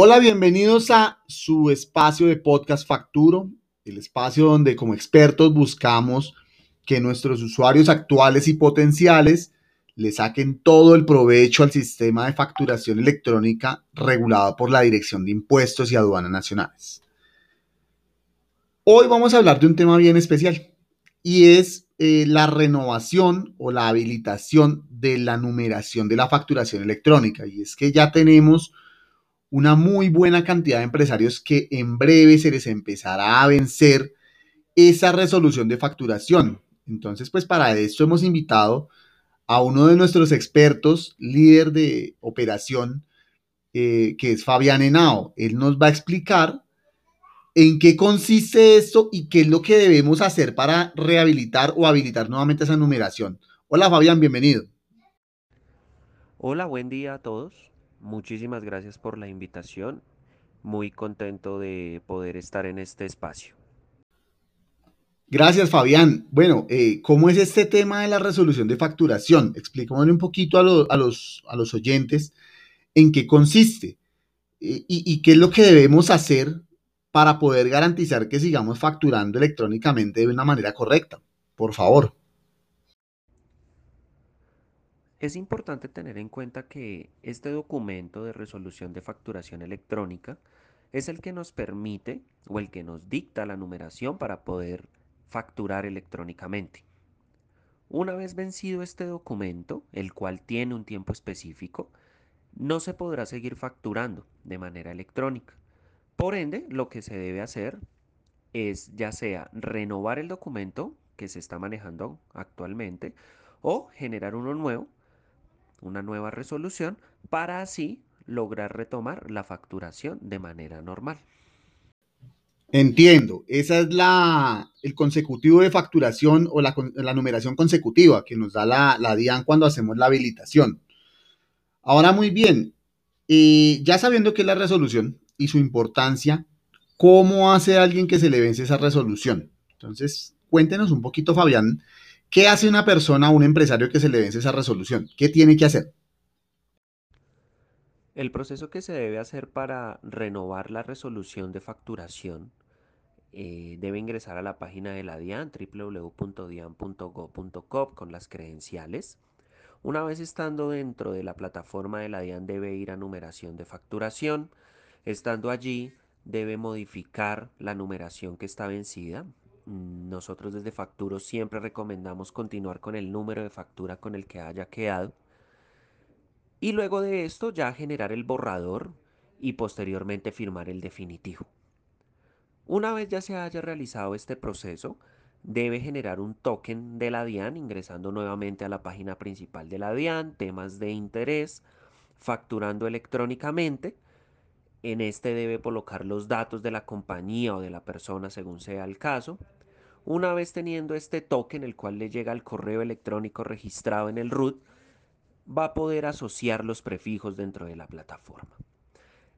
Hola, bienvenidos a su espacio de podcast Facturo, el espacio donde como expertos buscamos que nuestros usuarios actuales y potenciales le saquen todo el provecho al sistema de facturación electrónica regulado por la Dirección de Impuestos y Aduanas Nacionales. Hoy vamos a hablar de un tema bien especial y es eh, la renovación o la habilitación de la numeración de la facturación electrónica. Y es que ya tenemos una muy buena cantidad de empresarios que en breve se les empezará a vencer esa resolución de facturación. Entonces, pues para esto hemos invitado a uno de nuestros expertos, líder de operación, eh, que es Fabián Henao. Él nos va a explicar en qué consiste esto y qué es lo que debemos hacer para rehabilitar o habilitar nuevamente esa numeración. Hola Fabián, bienvenido. Hola, buen día a todos. Muchísimas gracias por la invitación. Muy contento de poder estar en este espacio. Gracias, Fabián. Bueno, eh, ¿cómo es este tema de la resolución de facturación? Explícame un poquito a, los, a los oyentes en qué consiste eh, y, y qué es lo que debemos hacer para poder garantizar que sigamos facturando electrónicamente de una manera correcta. Por favor. Es importante tener en cuenta que este documento de resolución de facturación electrónica es el que nos permite o el que nos dicta la numeración para poder facturar electrónicamente. Una vez vencido este documento, el cual tiene un tiempo específico, no se podrá seguir facturando de manera electrónica. Por ende, lo que se debe hacer es ya sea renovar el documento que se está manejando actualmente o generar uno nuevo una nueva resolución para así lograr retomar la facturación de manera normal. Entiendo, esa es la, el consecutivo de facturación o la, numeración consecutiva que nos da la, la, DIAN cuando hacemos la habilitación. Ahora muy bien, eh, ya sabiendo qué es la resolución y su importancia, ¿cómo hace alguien que se le vence esa resolución? Entonces, cuéntenos un poquito, Fabián, ¿Qué hace una persona, un empresario que se le vence esa resolución? ¿Qué tiene que hacer? El proceso que se debe hacer para renovar la resolución de facturación eh, debe ingresar a la página de la DIAN, www.dian.gov.co, con las credenciales. Una vez estando dentro de la plataforma de la DIAN debe ir a numeración de facturación. Estando allí debe modificar la numeración que está vencida. Nosotros desde Facturo siempre recomendamos continuar con el número de factura con el que haya quedado. Y luego de esto ya generar el borrador y posteriormente firmar el definitivo. Una vez ya se haya realizado este proceso, debe generar un token de la DIAN ingresando nuevamente a la página principal de la DIAN, temas de interés, facturando electrónicamente. En este debe colocar los datos de la compañía o de la persona según sea el caso, una vez teniendo este token, el cual le llega al correo electrónico registrado en el root, va a poder asociar los prefijos dentro de la plataforma.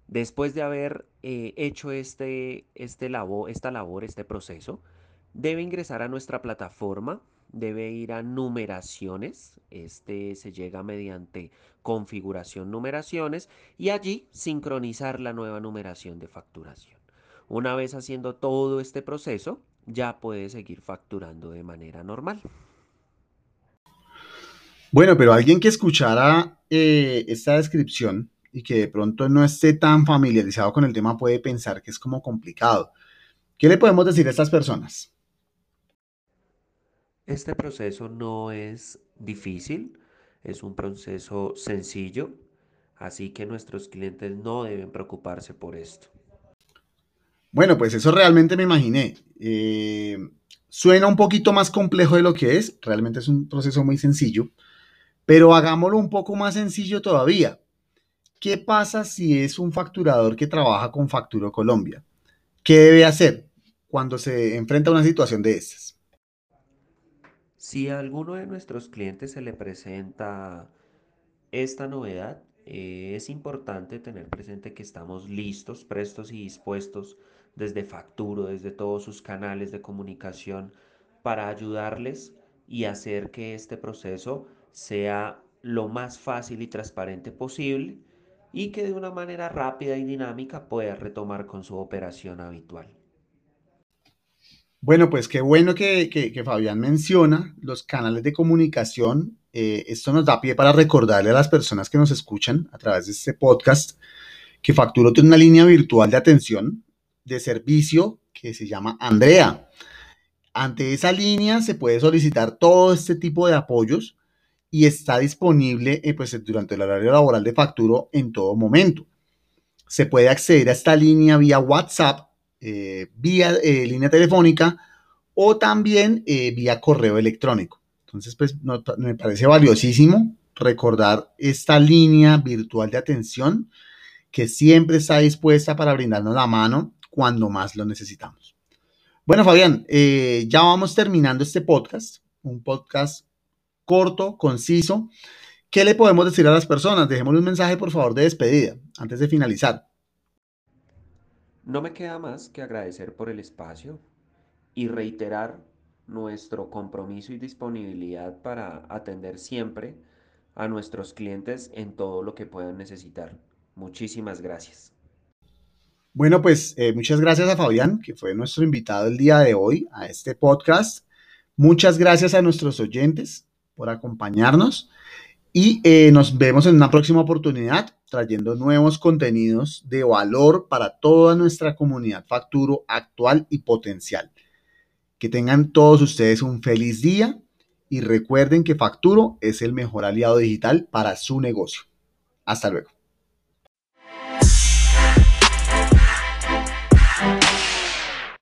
Después de haber eh, hecho este, este esta labor, este proceso, debe ingresar a nuestra plataforma, debe ir a numeraciones, este se llega mediante configuración numeraciones y allí sincronizar la nueva numeración de facturación. Una vez haciendo todo este proceso, ya puede seguir facturando de manera normal. Bueno, pero alguien que escuchara eh, esta descripción y que de pronto no esté tan familiarizado con el tema puede pensar que es como complicado. ¿Qué le podemos decir a estas personas? Este proceso no es difícil, es un proceso sencillo, así que nuestros clientes no deben preocuparse por esto. Bueno, pues eso realmente me imaginé. Eh, suena un poquito más complejo de lo que es, realmente es un proceso muy sencillo, pero hagámoslo un poco más sencillo todavía. ¿Qué pasa si es un facturador que trabaja con Facturo Colombia? ¿Qué debe hacer cuando se enfrenta a una situación de estas? Si a alguno de nuestros clientes se le presenta esta novedad, eh, es importante tener presente que estamos listos, prestos y dispuestos desde Facturo, desde todos sus canales de comunicación, para ayudarles y hacer que este proceso sea lo más fácil y transparente posible y que de una manera rápida y dinámica pueda retomar con su operación habitual. Bueno, pues qué bueno que, Fabián menciona los canales de comunicación. Eh, esto nos da pie para recordarle a las personas que nos escuchan a través de este podcast que Facturo tiene una línea virtual de atención de servicio que se llama Andrea. Ante esa línea se puede solicitar todo este tipo de apoyos y está disponible eh, pues, durante el horario laboral de Facturo en todo momento. Se puede acceder a esta línea vía WhatsApp, eh, vía eh, línea telefónica o también vía correo electrónico. Entonces, pues me parece valiosísimo recordar esta línea virtual de atención que siempre está dispuesta para brindarnos la mano cuando más lo necesitamos. Bueno, Fabián, ya vamos terminando este podcast, un podcast corto, conciso. ¿Qué le podemos decir a las personas? Dejémosle un mensaje, por favor, de despedida, antes de finalizar. No me queda más que agradecer por el espacio y reiterar nuestro compromiso y disponibilidad para atender siempre a nuestros clientes en todo lo que puedan necesitar. Muchísimas gracias. Bueno, pues eh, muchas gracias a Fabián, que fue nuestro invitado el día de hoy a este podcast. Muchas gracias a nuestros oyentes por acompañarnos y eh, nos vemos en una próxima oportunidad trayendo nuevos contenidos de valor para toda nuestra comunidad Facturo actual y potencial. Que tengan todos ustedes un feliz día y recuerden que Facturo es el mejor aliado digital para su negocio. Hasta luego.